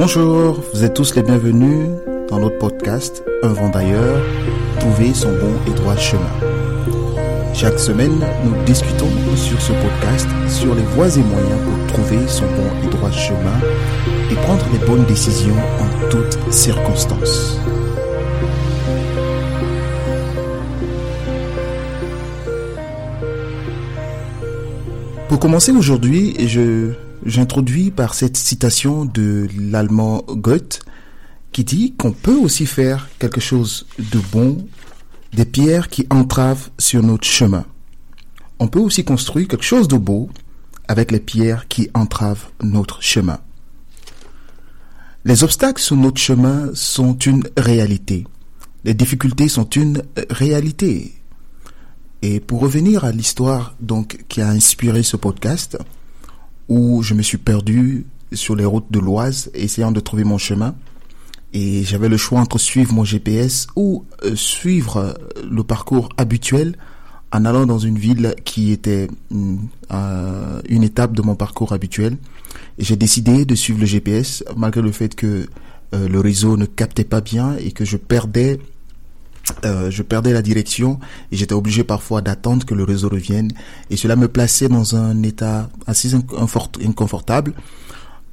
Bonjour, vous êtes tous les bienvenus dans notre podcast Un vent d'ailleurs, trouver son bon et droit chemin. Chaque semaine, nous discutons sur ce podcast sur les voies et moyens pour trouver son bon et droit chemin et prendre les bonnes décisions en toutes circonstances. Pour commencer aujourd'hui, je j'introduis par cette citation de l'allemand Goethe qui dit qu'on peut aussi faire quelque chose de bon des pierres qui entravent sur notre chemin. On peut aussi construire quelque chose de beau avec les pierres qui entravent notre chemin. Les obstacles sur notre chemin sont une réalité. Les difficultés sont une réalité. Et pour revenir à l'histoire donc qui a inspiré ce podcast, où je me suis perdu sur les routes de l'Oise, essayant de trouver mon chemin, et j'avais le choix entre suivre mon GPS ou euh, suivre euh, le parcours habituel en allant dans une ville qui était mm, euh, une étape de mon parcours habituel. Et j'ai décidé de suivre le GPS malgré le fait que le réseau ne captait pas bien et que je perdais je perdais la direction et j'étais obligé parfois d'attendre que le réseau revienne et cela me plaçait dans un état assez inconfortable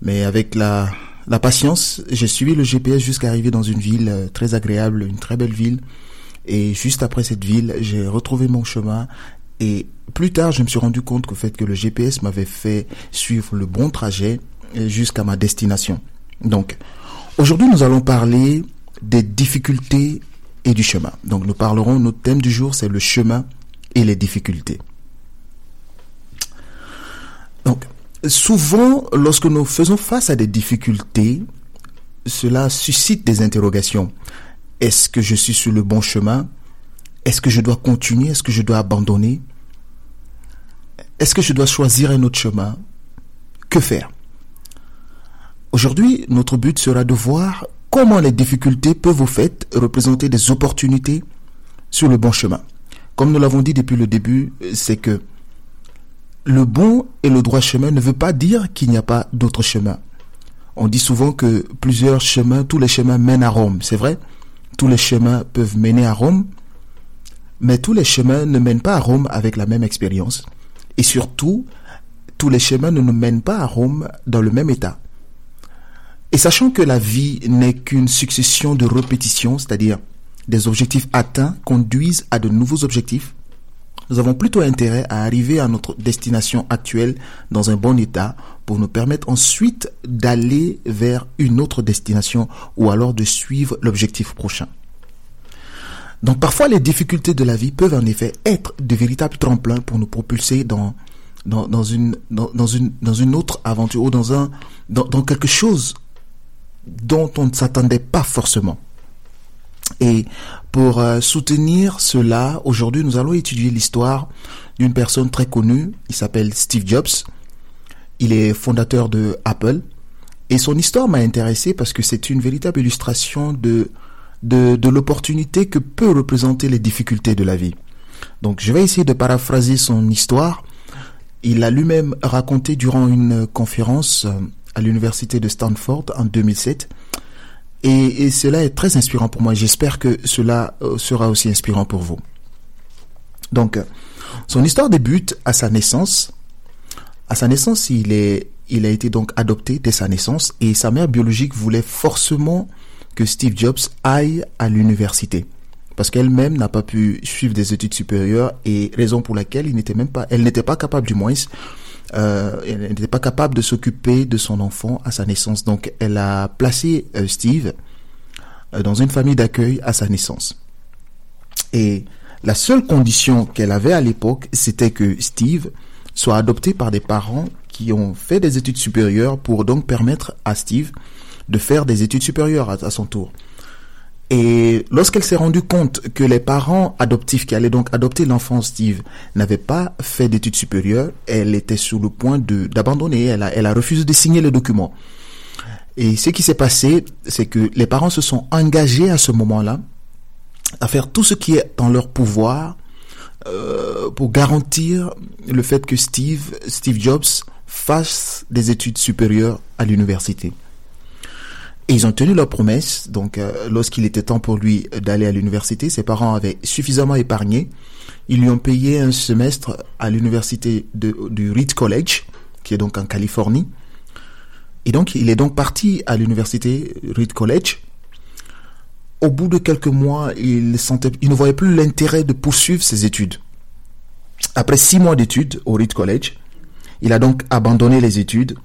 mais avec la la patience, j'ai suivi le GPS jusqu'à arriver dans une ville euh, très agréable, une très belle ville. Et juste après cette ville, j'ai retrouvé mon chemin. Et plus tard, je me suis rendu compte qu'au fait que le GPS m'avait fait suivre le bon trajet euh, jusqu'à ma destination. Donc, aujourd'hui, nous allons parler des difficultés et du chemin. Donc, nous parlerons, notre thème du jour, c'est le chemin et les difficultés. Donc, souvent, lorsque nous faisons face à des difficultés, cela suscite des interrogations. Est-ce que je suis sur le bon chemin? Est-ce que je dois continuer? Est-ce que je dois abandonner? Est-ce que je dois choisir un autre chemin? Que faire? Aujourd'hui, notre but sera de voir comment les difficultés peuvent au fait représenter des opportunités sur le bon chemin? Comme nous l'avons dit depuis le début, c'est que le bon et le droit chemin ne veut pas dire qu'il n'y a pas d'autres chemins. On dit souvent que plusieurs chemins, tous les chemins mènent à Rome. C'est vrai, tous les chemins peuvent mener à Rome, mais tous les chemins ne mènent pas à Rome avec la même expérience. Et surtout, tous les chemins ne nous mènent pas à Rome dans le même état. Et sachant que la vie n'est qu'une succession de répétitions, c'est-à-dire des objectifs atteints conduisent à de nouveaux objectifs, nous avons plutôt intérêt à arriver à notre destination actuelle dans un bon état pour nous permettre ensuite d'aller vers une autre destination ou alors de suivre l'objectif prochain. Donc parfois les difficultés de la vie peuvent en effet être de véritables tremplins pour nous propulser dans, dans, une, dans, une, dans une autre aventure ou dans, un, dans, dans quelque chose dont on ne s'attendait pas forcément. Et pour euh, soutenir cela, aujourd'hui, nous allons étudier l'histoire d'une personne très connue. Il s'appelle Steve Jobs. Il est fondateur de Apple. Et son histoire m'a intéressé parce que c'est une véritable illustration de, de, l'opportunité que peut représenter les difficultés de la vie. Donc, je vais essayer de paraphraser son histoire. Il a lui-même raconté durant une conférence euh, à l'université de Stanford en 2007 et, cela est très inspirant pour moi. J'espère que cela euh, sera aussi inspirant pour vous. Donc, son histoire débute à sa naissance. À sa naissance, il est, il a été donc adopté dès sa naissance et sa mère biologique voulait forcément que Steve Jobs aille à l'université parce qu'elle-même n'a pas pu suivre des études supérieures et raison pour laquelle il n'était même pas, elle n'était pas capable du moins euh, elle n'était pas capable de s'occuper de son enfant à sa naissance. Donc elle a placé euh, Steve euh, dans une famille d'accueil à sa naissance. Et la seule condition qu'elle avait à l'époque, c'était que Steve soit adopté par des parents qui ont fait des études supérieures pour donc permettre à Steve de faire des études supérieures à son tour. Et lorsqu'elle s'est rendue compte que les parents adoptifs qui allaient donc adopter l'enfant Steve n'avaient pas fait d'études supérieures, elle était sur le point d'abandonner. Elle a, elle a refusé de signer le document. Et ce qui s'est passé, c'est que les parents se sont engagés à ce moment-là à faire tout ce qui est dans leur pouvoir euh, pour garantir le fait que Steve, Steve Jobs fasse des études supérieures à l'université. Et ils ont tenu leur promesse. Donc, euh, lorsqu'il était temps pour lui d'aller à l'université, ses parents avaient suffisamment épargné. Ils lui ont payé un semestre à l'université du Reed College, qui est donc en Californie. Et donc, il est donc parti à l'université Reed College. Au bout de quelques mois, il, sentait, il ne voyait plus l'intérêt de poursuivre ses études. Après six mois d'études au Reed College, il a donc abandonné les études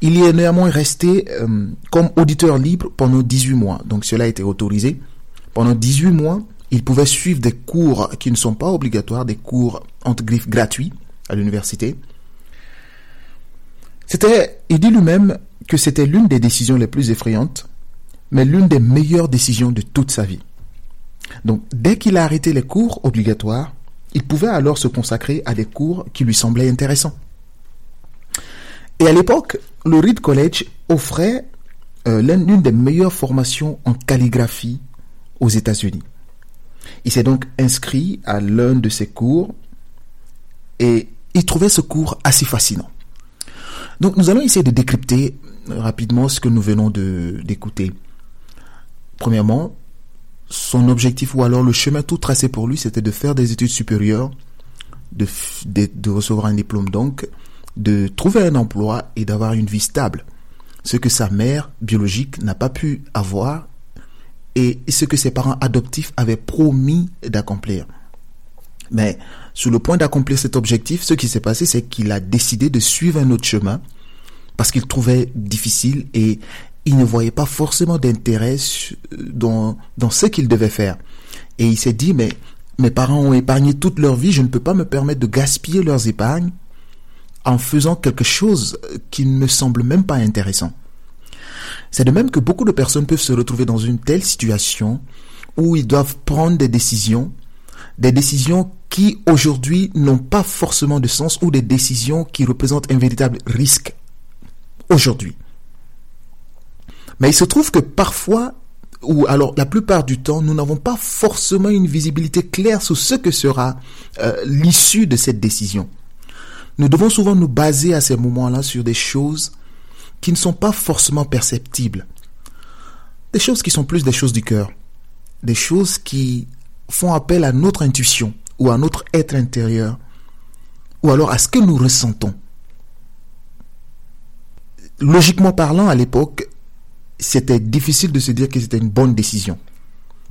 il y est néanmoins resté euh, comme auditeur libre pendant 18 mois. Donc cela a été autorisé. Pendant 18 mois, il pouvait suivre des cours qui ne sont pas obligatoires, des cours entre griffes gratuits à l'université. C'était, il dit lui-même que c'était l'une des décisions les plus effrayantes, mais l'une des meilleures décisions de toute sa vie. Donc, dès qu'il a arrêté les cours obligatoires, il pouvait alors se consacrer à des cours qui lui semblaient intéressants. Et à l'époque, le Reed College offrait euh, l'une des meilleures formations en calligraphie aux États-Unis. Il s'est donc inscrit à l'un de ces cours et il trouvait ce cours assez fascinant. Donc nous allons essayer de décrypter rapidement ce que nous venons d'écouter. Premièrement, son objectif ou alors le chemin tout tracé pour lui, c'était de faire des études supérieures, de, de recevoir un diplôme donc, de trouver un emploi et d'avoir une vie stable. Ce que sa mère biologique n'a pas pu avoir et ce que ses parents adoptifs avaient promis d'accomplir. Mais sur le point d'accomplir cet objectif, ce qui s'est passé, c'est qu'il a décidé de suivre un autre chemin parce qu'il trouvait difficile et il ne voyait pas forcément d'intérêt dans, dans ce qu'il devait faire. Et il s'est dit, mais mes parents ont épargné toute leur vie, je ne peux pas me permettre de gaspiller leurs épargnes en faisant quelque chose qui ne me semble même pas intéressant. C'est de même que beaucoup de personnes peuvent se retrouver dans une telle situation où ils doivent prendre des décisions, des décisions qui aujourd'hui n'ont pas forcément de sens ou des décisions qui représentent un véritable risque aujourd'hui. Mais il se trouve que parfois, ou alors la plupart du temps, nous n'avons pas forcément une visibilité claire sur ce que sera euh, l'issue de cette décision. Nous devons souvent nous baser à ces moments-là sur des choses qui ne sont pas forcément perceptibles. Des choses qui sont plus des choses du cœur. Des choses qui font appel à notre intuition ou à notre être intérieur ou alors à ce que nous ressentons. Logiquement parlant, à l'époque, c'était difficile de se dire que c'était une bonne décision.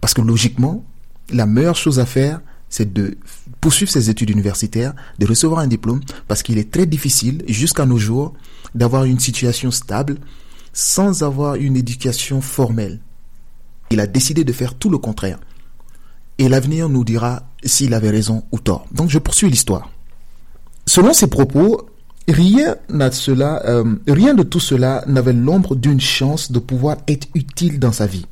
Parce que logiquement, la meilleure chose à faire, c'est de poursuivre ses études universitaires, de recevoir un diplôme, parce qu'il est très difficile, jusqu'à nos jours, d'avoir une situation stable sans avoir une éducation formelle. Il a décidé de faire tout le contraire. Et l'avenir nous dira s'il avait raison ou tort. Donc je poursuis l'histoire. Selon ses propos, rien, cela, euh, rien de tout cela n'avait l'ombre d'une chance de pouvoir être utile dans sa vie.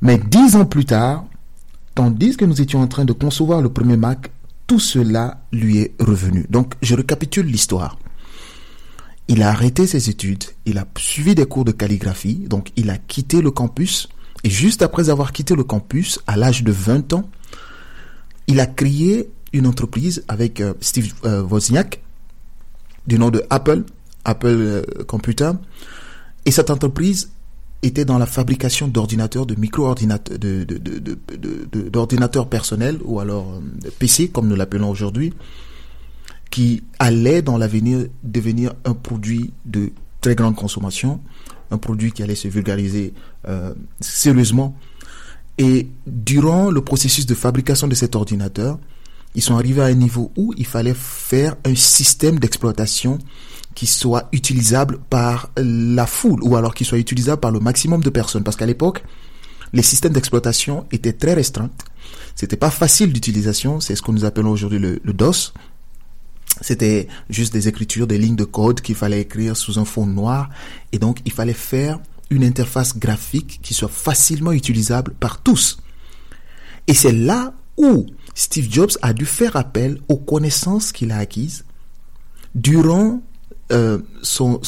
Mais dix ans plus tard, Tandis que nous étions en train de concevoir le premier Mac, tout cela lui est revenu. Donc, je récapitule l'histoire. Il a arrêté ses études, il a suivi des cours de calligraphie, donc il a quitté le campus, et juste après avoir quitté le campus, à l'âge de 20 ans, il a créé une entreprise avec euh, Steve euh, Wozniak, du nom de Apple, Apple euh, Computer, et cette entreprise était dans la fabrication d'ordinateurs, de micro-ordinateurs, d'ordinateurs personnels ou alors euh, PC comme nous l'appelons aujourd'hui, qui allait dans l'avenir devenir un produit de très grande consommation, un produit qui allait se vulgariser euh, sérieusement. Et durant le processus de fabrication de cet ordinateur, ils sont arrivés à un niveau où il fallait faire un système d'exploitation qui soit utilisable par la foule ou alors qui soit utilisable par le maximum de personnes. Parce qu'à l'époque, les systèmes d'exploitation étaient très restreints. C'était pas facile d'utilisation. C'est ce que nous appelons aujourd'hui le, DOS. C'était juste des écritures, des lignes de code qu'il fallait écrire sous un fond noir. Et donc, il fallait faire une interface graphique qui soit facilement utilisable par tous. Et c'est là où Steve Jobs a dû faire appel aux connaissances qu'il a acquises durant euh, son,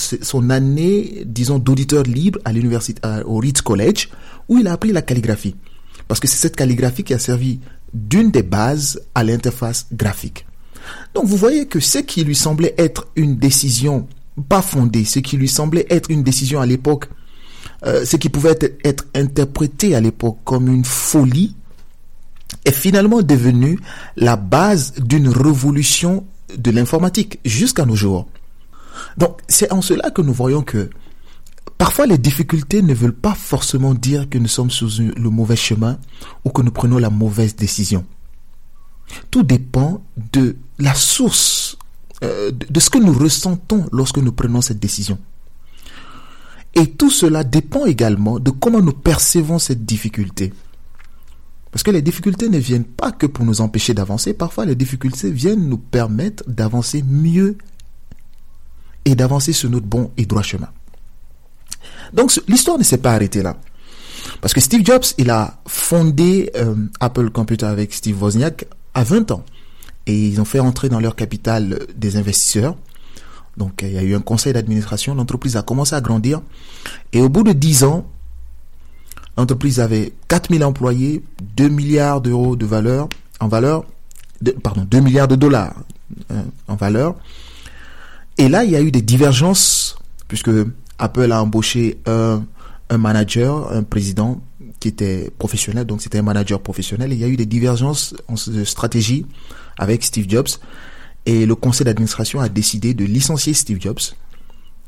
année, disons, d'auditeur libre à l'université, au Reed College, où il a appris la calligraphie. Parce que c'est cette calligraphie qui a servi d'une des bases à l'interface graphique. Donc vous voyez que ce qui lui semblait être une décision pas fondée, ce qui lui semblait être une décision à l'époque euh, ce qui pouvait être interprété à l'époque comme une folie est finalement devenu la base d'une révolution de l'informatique jusqu'à nos jours. Donc c'est en cela que nous voyons que parfois les difficultés ne veulent pas forcément dire que nous sommes sur le mauvais chemin ou que nous prenons la mauvaise décision. Tout dépend de la source, euh, de ce que nous ressentons lorsque nous prenons cette décision. Et tout cela dépend également de comment nous percevons cette difficulté. Parce que les difficultés ne viennent pas que pour nous empêcher d'avancer, parfois les difficultés viennent nous permettre d'avancer mieux et d'avancer sur notre bon et droit chemin. Donc l'histoire ne s'est pas arrêtée là. Parce que Steve Jobs, il a fondé euh, Apple Computer avec Steve Wozniak à 20 ans. Et ils ont fait entrer dans leur capital des investisseurs. Donc il y a eu un conseil d'administration, l'entreprise a commencé à grandir. Et au bout de 10 ans, L'entreprise avait 4000 employés, 2 milliards d'euros de valeur, en valeur, de, pardon, 2 milliards de dollars hein, en valeur. Et là, il y a eu des divergences, puisque Apple a embauché un, un manager, un président qui était professionnel, donc c'était un manager professionnel. Il y a eu des divergences en stratégie avec Steve Jobs. Et le conseil d'administration a décidé de licencier Steve Jobs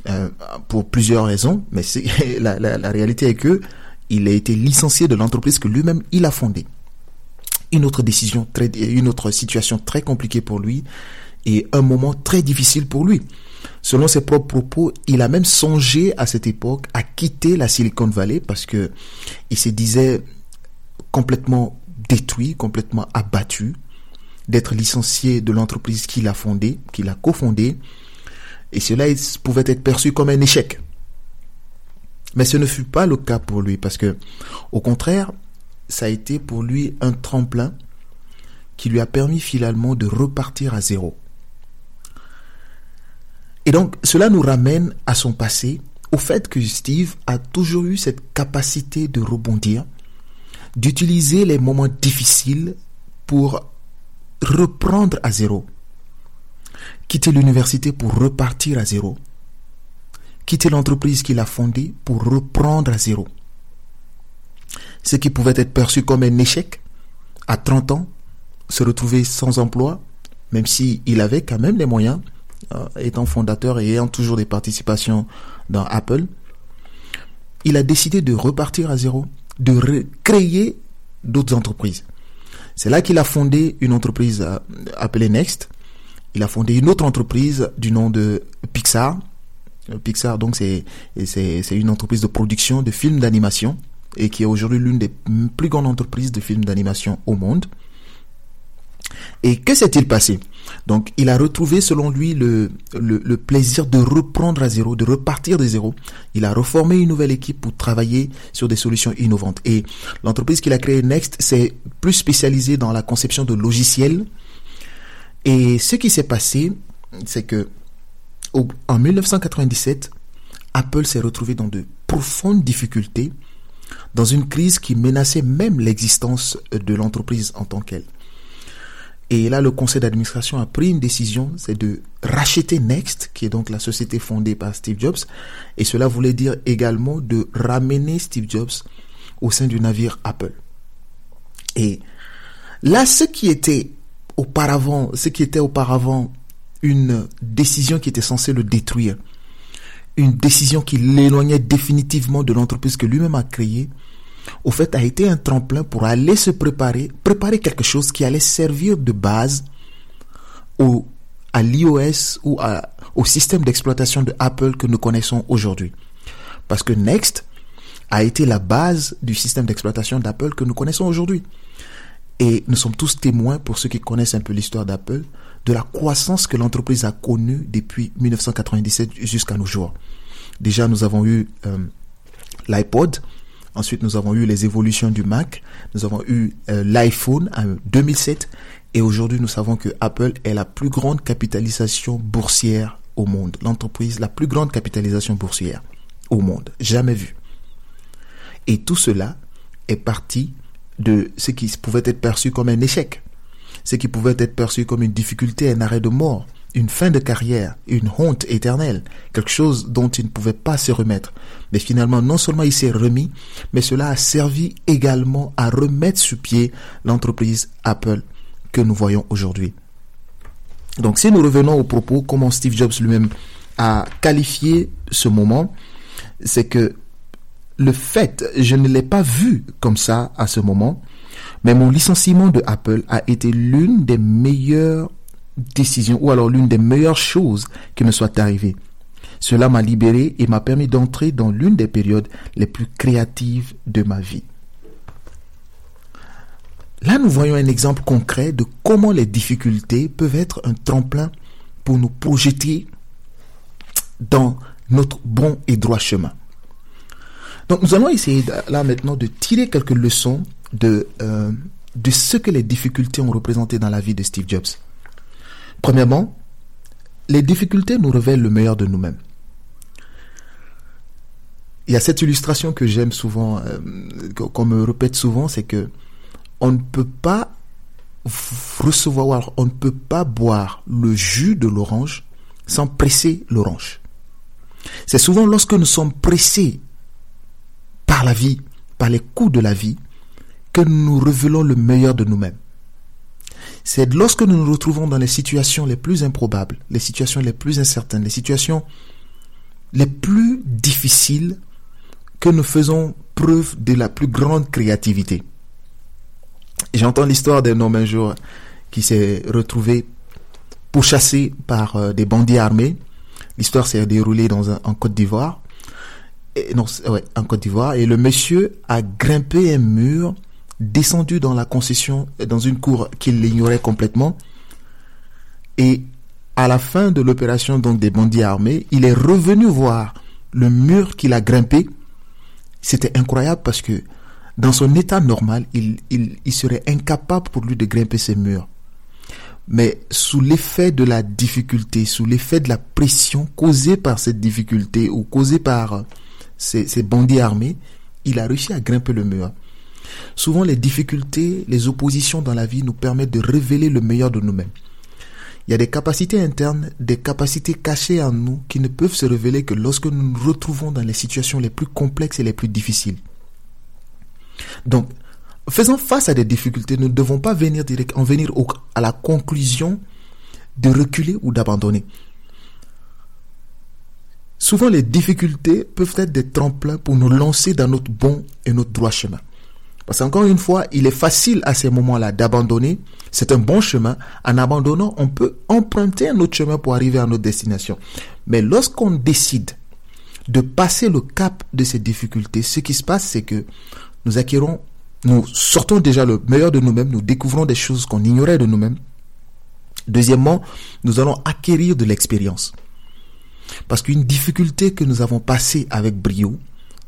euh, pour plusieurs raisons. Mais la, la, la réalité est que il a été licencié de l'entreprise que lui-même il a fondée. Une autre décision, une autre situation très compliquée pour lui et un moment très difficile pour lui. Selon ses propres propos, il a même songé à cette époque à quitter la Silicon Valley parce que il se disait complètement détruit, complètement abattu d'être licencié de l'entreprise qu'il a fondée, qu'il a cofondée. Et cela pouvait être perçu comme un échec. Mais ce ne fut pas le cas pour lui parce que, au contraire, ça a été pour lui un tremplin qui lui a permis finalement de repartir à zéro. Et donc, cela nous ramène à son passé, au fait que Steve a toujours eu cette capacité de rebondir, d'utiliser les moments difficiles pour reprendre à zéro, quitter l'université pour repartir à zéro, quitter l'entreprise qu'il a fondée pour reprendre à zéro. Ce qui pouvait être perçu comme un échec à 30 ans, se retrouver sans emploi, même s'il il avait quand même les moyens, euh, étant fondateur et ayant toujours des participations dans Apple, il a décidé de repartir à zéro, de créer d'autres entreprises. C'est là qu'il a fondé une entreprise euh, appelée Next. Il a fondé une autre entreprise du nom de Pixar, Pixar, donc c'est c'est une entreprise de production de films d'animation et qui est aujourd'hui l'une des plus grandes entreprises de films d'animation au monde. Et que s'est-il passé? Donc, il a retrouvé, selon lui, le, le, le, plaisir de reprendre à zéro, de repartir de zéro. Il a reformé une nouvelle équipe pour travailler sur des solutions innovantes. Et l'entreprise qu'il a créée, Next, s'est plus spécialisée dans la conception de logiciels. Et ce qui s'est passé, c'est que en 1997, Apple s'est retrouvé dans de profondes difficultés, dans une crise qui menaçait même l'existence de l'entreprise en tant qu'elle. Et là, le conseil d'administration a pris une décision, c'est de racheter Next, qui est donc la société fondée par Steve Jobs. Et cela voulait dire également de ramener Steve Jobs au sein du navire Apple. Et là, ce qui était auparavant, ce qui était auparavant une décision qui était censée le détruire, une décision qui l'éloignait définitivement de l'entreprise que lui-même a créée, au fait a été un tremplin pour aller se préparer, préparer quelque chose qui allait servir de base au, à l'iOS ou au système d'exploitation de Apple que nous connaissons aujourd'hui. Parce que Next a été la base du système d'exploitation d'Apple que nous connaissons aujourd'hui. Et nous sommes tous témoins, pour ceux qui connaissent un peu l'histoire d'Apple, de la croissance que l'entreprise a connue depuis 1997 jusqu'à nos jours. Déjà, nous avons eu euh, l'iPod, ensuite nous avons eu les évolutions du Mac, nous avons eu euh, l'iPhone en 2007, et aujourd'hui nous savons que Apple est la plus grande capitalisation boursière au monde, l'entreprise la plus grande capitalisation boursière au monde, jamais vue. Et tout cela est parti de ce qui pouvait être perçu comme un échec ce qui pouvait être perçu comme une difficulté, un arrêt de mort, une fin de carrière, une honte éternelle, quelque chose dont il ne pouvait pas se remettre. Mais finalement, non seulement il s'est remis, mais cela a servi également à remettre sur pied l'entreprise Apple que nous voyons aujourd'hui. Donc si nous revenons au propos, comment Steve Jobs lui-même a qualifié ce moment, c'est que le fait, je ne l'ai pas vu comme ça à ce moment, mais mon licenciement de Apple a été l'une des meilleures décision ou alors l'une des meilleures choses qui me soit arrivée. Cela m'a libéré et m'a permis d'entrer dans l'une des périodes les plus créatives de ma vie. Là, nous voyons un exemple concret de comment les difficultés peuvent être un tremplin pour nous projeter dans notre bon et droit chemin. Donc nous allons essayer là maintenant de tirer quelques leçons de, euh, de ce que les difficultés ont représenté dans la vie de Steve Jobs. Premièrement, les difficultés nous révèlent le meilleur de nous-mêmes. Il y a cette illustration que j'aime souvent, euh, qu'on me répète souvent, c'est que on ne peut pas recevoir, on ne peut pas boire le jus de l'orange sans presser l'orange. C'est souvent lorsque nous sommes pressés par la vie, par les coups de la vie, que nous révélons le meilleur de nous-mêmes c'est lorsque nous nous retrouvons dans les situations les plus improbables, les situations les plus incertaines, les situations les plus difficiles que nous faisons preuve de la plus grande créativité. J'entends l'histoire d'un homme un jour qui s'est retrouvé pourchassé par euh, des bandits armés. L'histoire s'est déroulée dans en Côte d'Ivoire. Non, ouais, en Côte d'Ivoire. Et le monsieur a grimpé un mur descendu dans la concession, dans une cour qu'il ignorait complètement. Et à la fin de l'opération donc des bandits armés, il est revenu voir le mur qu'il a grimpé. C'était incroyable parce que dans son état normal, il, il, serait incapable pour lui de grimper ces murs. Mais sous l'effet de la difficulté, sous l'effet de la pression causée par cette difficulté ou causée par ces, ces bandits armés, il a réussi à grimper le mur. Souvent, les difficultés, les oppositions dans la vie nous permettent de révéler le meilleur de nous-mêmes. Il y a des capacités internes, des capacités cachées en nous qui ne peuvent se révéler que lorsque nous nous retrouvons dans les situations les plus complexes et les plus difficiles. Donc, faisant face à des difficultés, nous ne devons pas venir en venir à la conclusion de reculer ou d'abandonner. Souvent, les difficultés peuvent être des tremplins pour nous lancer dans notre bon et notre droit chemin. Parce qu'encore une fois, il est facile à ces moments-là d'abandonner. C'est un bon chemin. En abandonnant, on peut emprunter un autre chemin pour arriver à notre destination. Mais lorsqu'on décide de passer le cap de ces difficultés, ce qui se passe, c'est que nous acquérons, nous sortons déjà le meilleur de nous-mêmes, nous découvrons des choses qu'on ignorait de nous-mêmes. Deuxièmement, nous allons acquérir de l'expérience. Parce qu'une difficulté que nous avons passée avec brio,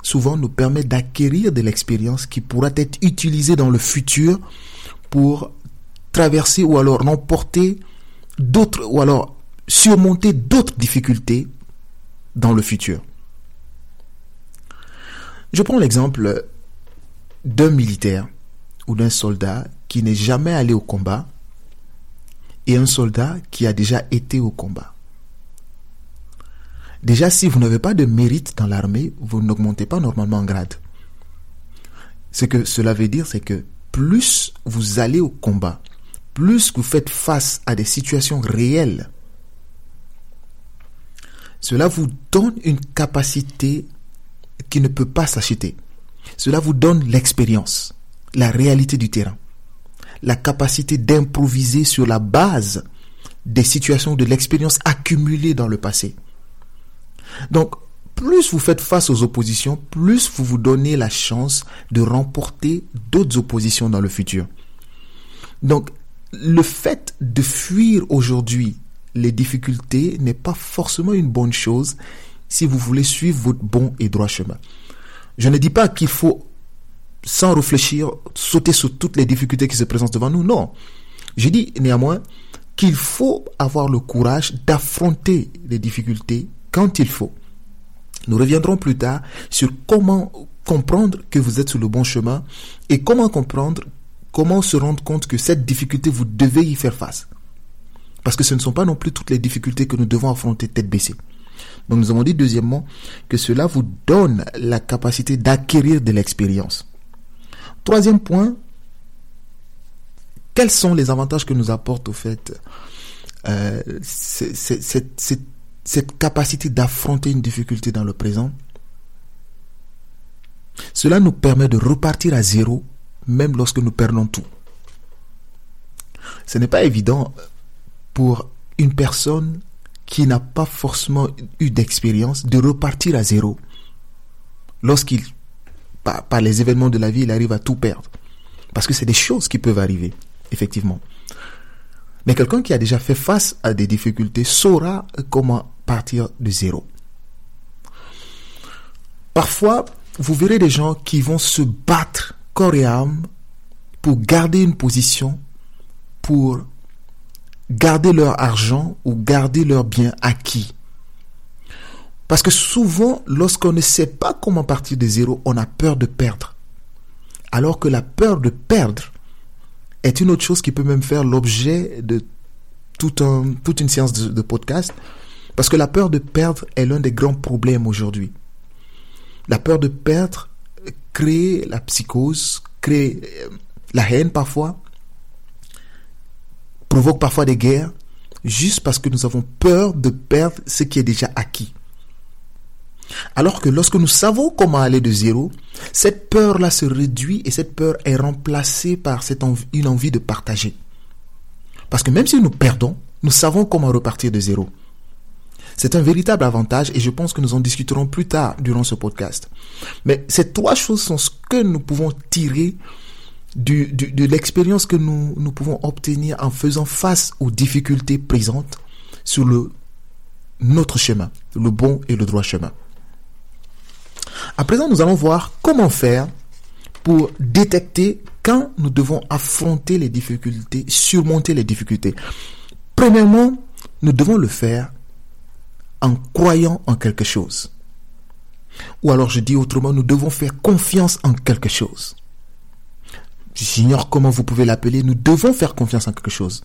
souvent nous permet d'acquérir de l'expérience qui pourra être utilisée dans le futur pour traverser ou alors remporter d'autres ou alors surmonter d'autres difficultés dans le futur. Je prends l'exemple d'un militaire ou d'un soldat qui n'est jamais allé au combat et un soldat qui a déjà été au combat. Déjà, si vous n'avez pas de mérite dans l'armée, vous n'augmentez pas normalement en grade. Ce que cela veut dire, c'est que plus vous allez au combat, plus vous faites face à des situations réelles, cela vous donne une capacité qui ne peut pas s'acheter. Cela vous donne l'expérience, la réalité du terrain, la capacité d'improviser sur la base des situations de l'expérience accumulée dans le passé. Donc, plus vous faites face aux oppositions, plus vous vous donnez la chance de remporter d'autres oppositions dans le futur. Donc, le fait de fuir aujourd'hui les difficultés n'est pas forcément une bonne chose si vous voulez suivre votre bon et droit chemin. Je ne dis pas qu'il faut, sans réfléchir, sauter sur toutes les difficultés qui se présentent devant nous. Non. Je dis néanmoins qu'il faut avoir le courage d'affronter les difficultés quand il faut. Nous reviendrons plus tard sur comment comprendre que vous êtes sur le bon chemin et comment comprendre, comment se rendre compte que cette difficulté, vous devez y faire face. Parce que ce ne sont pas non plus toutes les difficultés que nous devons affronter tête baissée. Donc nous avons dit deuxièmement que cela vous donne la capacité d'acquérir de l'expérience. Troisième point, quels sont les avantages que nous apporte au fait euh, cette, cette capacité d'affronter une difficulté dans le présent Cela nous permet de repartir à zéro même lorsque nous perdons tout. Ce n'est pas évident pour une personne qui n'a pas forcément eu d'expérience de repartir à zéro lorsqu'il, par, les événements de la vie, il arrive à tout perdre. Parce que c'est des choses qui peuvent arriver, effectivement. Mais quelqu'un qui a déjà fait face à des difficultés saura comment partir de zéro. Parfois, vous verrez des gens qui vont se battre corps et âme pour garder une position, pour garder leur argent ou garder leurs biens acquis. Parce que souvent, lorsqu'on ne sait pas comment partir de zéro, on a peur de perdre. Alors que la peur de perdre est une autre chose qui peut même faire l'objet de toute une séance de podcast. Parce que la peur de perdre est l'un des grands problèmes aujourd'hui. La peur de perdre crée la psychose, crée euh, la haine parfois, provoque parfois des guerres, juste parce que nous avons peur de perdre ce qui est déjà acquis. Alors que lorsque nous savons comment aller de zéro, cette peur-là se réduit et cette peur est remplacée par cette une envie de partager. Parce que même si nous perdons, nous savons comment repartir de zéro. C'est un véritable avantage et je pense que nous en discuterons plus tard durant ce podcast. Mais ces trois choses sont ce que nous pouvons tirer de l'expérience que nous, nous pouvons obtenir en faisant face aux difficultés présentes sur le, notre chemin, le bon et le droit chemin. À présent, nous allons voir comment faire pour détecter quand nous devons affronter les difficultés, surmonter les difficultés. Premièrement, nous devons le faire en croyant en quelque chose. Ou alors je dis autrement, nous devons faire confiance en quelque chose. J'ignore comment vous pouvez l'appeler, nous devons faire confiance en quelque chose.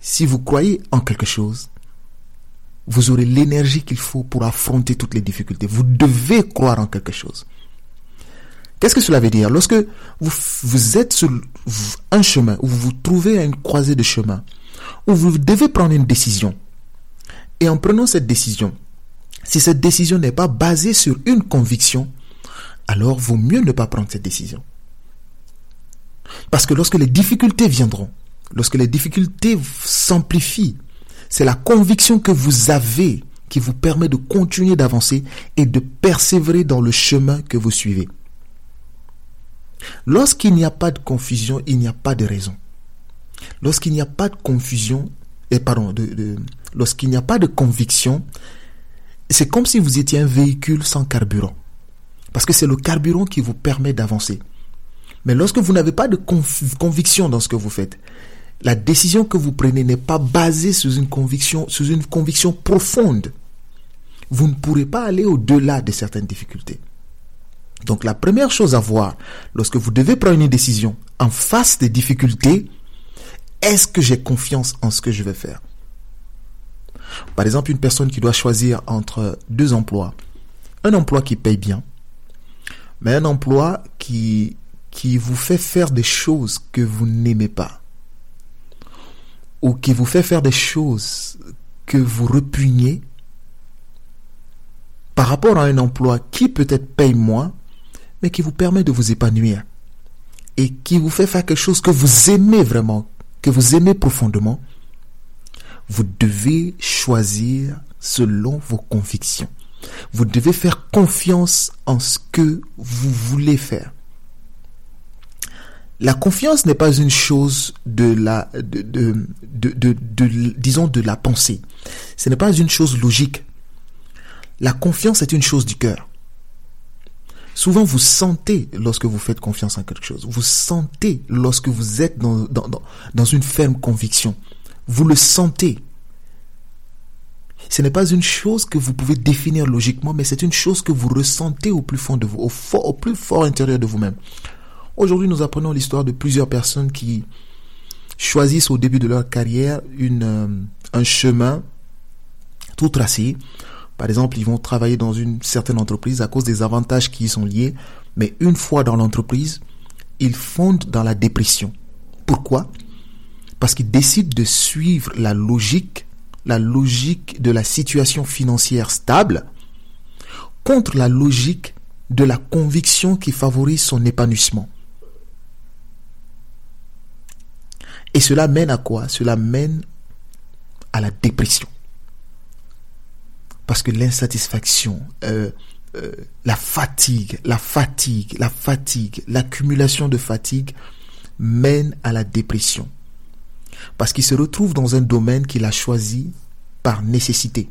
Si vous croyez en quelque chose, vous aurez l'énergie qu'il faut pour affronter toutes les difficultés. Vous devez croire en quelque chose. Qu'est-ce que cela veut dire? Lorsque vous, êtes sur un chemin, ou vous vous trouvez à une croisée de chemin, où vous devez prendre une décision, et en prenant cette décision, si cette décision n'est pas basée sur une conviction, alors vaut mieux ne pas prendre cette décision. Parce que lorsque les difficultés viendront, lorsque les difficultés s'amplifient, c'est la conviction que vous avez qui vous permet de continuer d'avancer et de persévérer dans le chemin que vous suivez. Lorsqu'il n'y a pas de confusion, il n'y a pas de raison. Lorsqu'il n'y a pas de confusion, de, lorsqu'il n'y a pas de conviction, c'est comme si vous étiez un véhicule sans carburant. Parce que c'est le carburant qui vous permet d'avancer. Mais lorsque vous n'avez pas de conviction dans ce que vous faites, la décision que vous prenez n'est pas basée sur une conviction, sur une conviction profonde. Vous ne pourrez pas aller au-delà de certaines difficultés. Donc la première chose à voir lorsque vous devez prendre une décision en face des difficultés, est-ce que j'ai confiance en ce que je vais faire? Par exemple, une personne qui doit choisir entre deux emplois. Un emploi qui paye bien, mais un emploi qui vous fait faire des choses que vous n'aimez pas, ou qui vous fait faire des choses que vous repugnez, par rapport à un emploi qui peut-être paye moins, mais qui vous permet de vous épanouir, et qui vous fait faire quelque chose que vous aimez vraiment, que vous aimez profondément, vous devez choisir selon vos convictions. Vous devez faire confiance en ce que vous voulez faire la confiance n'est pas une chose de la, de, de, de, disons, de la pensée. Ce n'est pas une chose logique. La confiance est une chose du cœur. Souvent, vous sentez lorsque vous faites confiance en quelque chose. Vous sentez lorsque vous êtes dans, dans, dans une ferme conviction. Vous le sentez. Ce n'est pas une chose que vous pouvez définir logiquement, mais c'est une chose que vous ressentez au plus fond de vous, au, fort, au plus fort intérieur de vous-même. Aujourd'hui, nous apprenons l'histoire de plusieurs personnes qui, choisissent au début de leur carrière une, euh, un chemin tout tracé. Par exemple, ils vont travailler dans une certaine entreprise à cause des avantages qui y sont liés, mais une fois dans l'entreprise, ils fondent dans la dépression. Pourquoi? Parce qu'ils décident de suivre la logique, la logique de la situation financière stable, contre la logique de la conviction qui favorise son épanouissement. Et cela mène à quoi? Cela mène à la dépression. Parce que l'insatisfaction, euh, euh, la fatigue, la fatigue, la fatigue, l'accumulation de fatigue mène à la dépression. Parce qu'il se retrouve dans un domaine qu'il a choisi par nécessité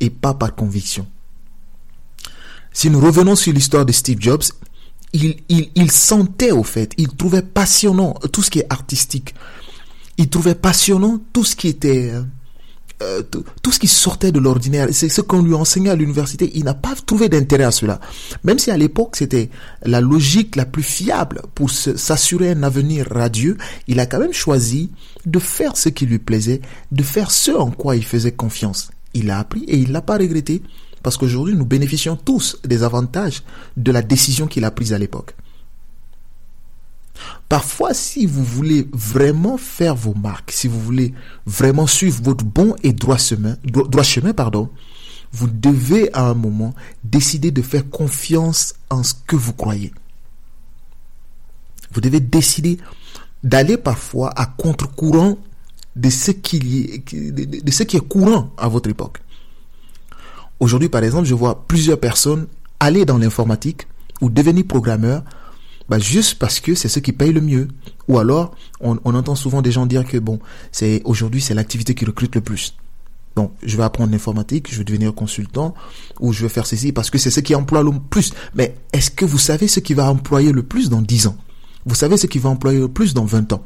et pas par conviction. Si nous revenons sur l'histoire de Steve Jobs, il, sentait au fait, il trouvait passionnant tout ce qui est artistique. Il trouvait passionnant tout ce qui était euh, tout, ce qui sortait de l'ordinaire, c'est ce qu'on lui enseignait à l'université, il n'a pas trouvé d'intérêt à cela. Même si à l'époque c'était la logique la plus fiable pour s'assurer un avenir radieux, il a quand même choisi de faire ce qui lui plaisait, de faire ce en quoi il faisait confiance. Il a appris et il l'a pas regretté parce qu'aujourd'hui nous bénéficions tous des avantages de la décision qu'il a prise à l'époque. Parfois, si vous voulez vraiment faire vos marques, si vous voulez vraiment suivre votre bon et droit chemin, pardon, vous devez à un moment décider de faire confiance en ce que vous croyez. Vous devez décider d'aller parfois à contre-courant de ce qui, de ce qui est courant à votre époque. Aujourd'hui, par exemple, je vois plusieurs personnes aller dans l'informatique ou devenir programmeur bah, juste parce que c'est ce qui paye le mieux. Ou alors, on, entend souvent des gens dire que bon, c'est aujourd'hui c'est l'activité qui recrute le plus. Donc, je vais apprendre l'informatique, je vais devenir consultant, ou je vais faire ceci parce que c'est ce qui emploie le plus. Mais est-ce que vous savez ce qui va employer le plus dans 10 ans? Vous savez ce qui va employer le plus dans 20 ans?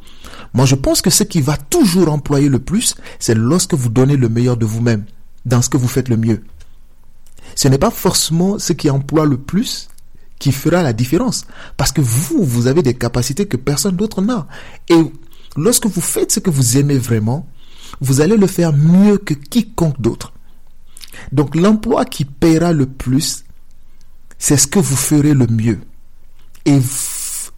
Moi, je pense que ce qui va toujours employer le plus, c'est lorsque vous donnez le meilleur de vous-même, dans ce que vous faites le mieux. Ce n'est pas forcément ce qui emploie le plus, qui fera la différence. Parce que vous, vous avez des capacités que personne d'autre n'a. Et lorsque vous faites ce que vous aimez vraiment, vous allez le faire mieux que quiconque d'autre. Donc l'emploi qui paiera le plus, c'est ce que vous ferez le mieux. Et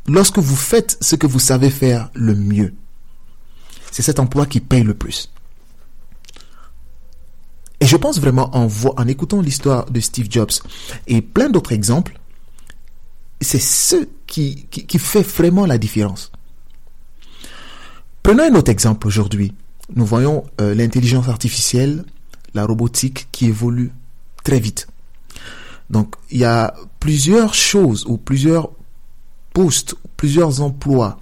lorsque vous faites ce que vous savez faire le mieux, c'est cet emploi qui paye le plus. Et je pense vraiment en, en écoutant l'histoire de Steve Jobs et plein d'autres exemples, c'est ce qui, qui, fait vraiment la différence. Prenons un autre exemple aujourd'hui. Nous voyons euh, l'intelligence artificielle, la robotique qui évolue très vite. Donc, il y a plusieurs choses ou plusieurs postes, plusieurs emplois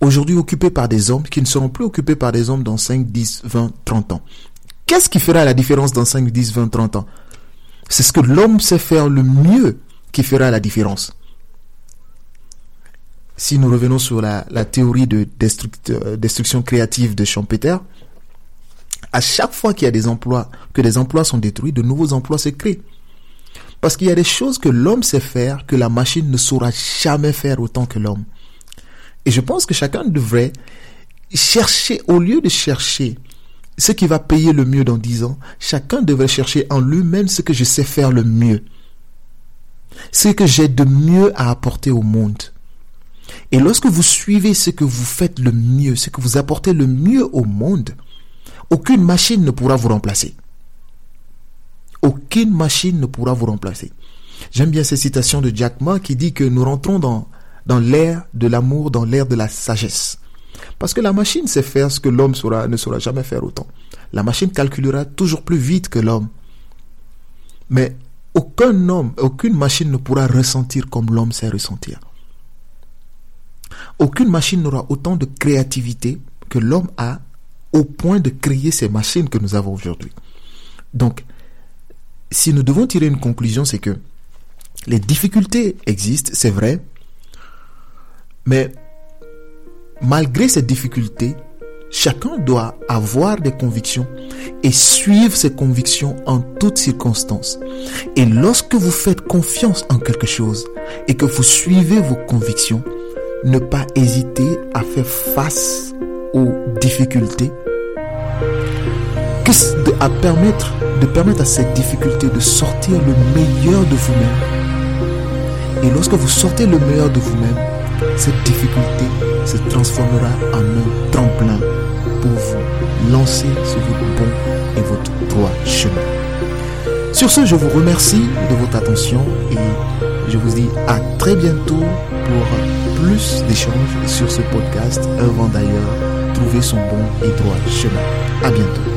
aujourd'hui occupés par des hommes qui ne seront plus occupés par des hommes dans 5, 10, 20, 30 ans. Qu'est-ce qui fera la différence dans 5, 10, 20, 30 ans? C'est ce que l'homme sait faire le mieux qui fera la différence si nous revenons sur la, théorie de euh, destruction créative de Schumpeter, à chaque fois qu'il y a des emplois, que des emplois sont détruits, de nouveaux emplois se créent. Parce qu'il y a des choses que l'homme sait faire que la machine ne saura jamais faire autant que l'homme. Et je pense que chacun devrait chercher, au lieu de chercher ce qui va payer le mieux dans dix ans, chacun devrait chercher en lui-même ce que je sais faire le mieux. Ce que j'ai de mieux à apporter au monde. Et lorsque vous suivez ce que vous faites le mieux, ce que vous apportez le mieux au monde, aucune machine ne pourra vous remplacer. Aucune machine ne pourra vous remplacer. J'aime bien cette citation de Jack Ma qui dit que nous rentrons dans, dans l'ère de l'amour, dans l'ère de la sagesse. Parce que la machine sait faire ce que l'homme ne saura jamais faire autant. La machine calculera toujours plus vite que l'homme. Mais aucun homme, aucune machine ne pourra ressentir comme l'homme sait ressentir. Aucune machine n'aura autant de créativité que l'homme a au point de créer ces machines que nous avons aujourd'hui. Donc, si nous devons tirer une conclusion, c'est que les difficultés existent, c'est vrai, mais malgré ces difficultés, chacun doit avoir des convictions et suivre ses convictions en toutes circonstances. Et lorsque vous faites confiance en quelque chose et que vous suivez vos convictions, ne pas hésiter à faire face aux difficultés, à permettre, de permettre à cette difficulté de sortir le meilleur de vous-même. Et lorsque vous sortez le meilleur de vous-même, cette difficulté se transformera en un tremplin pour vous lancer sur votre bon et votre droit chemin. Sur ce, je vous remercie de votre attention et je vous dis à très bientôt pour plus d'échanges sur ce podcast, avant d'ailleurs trouver son bon et droit chemin. À bientôt.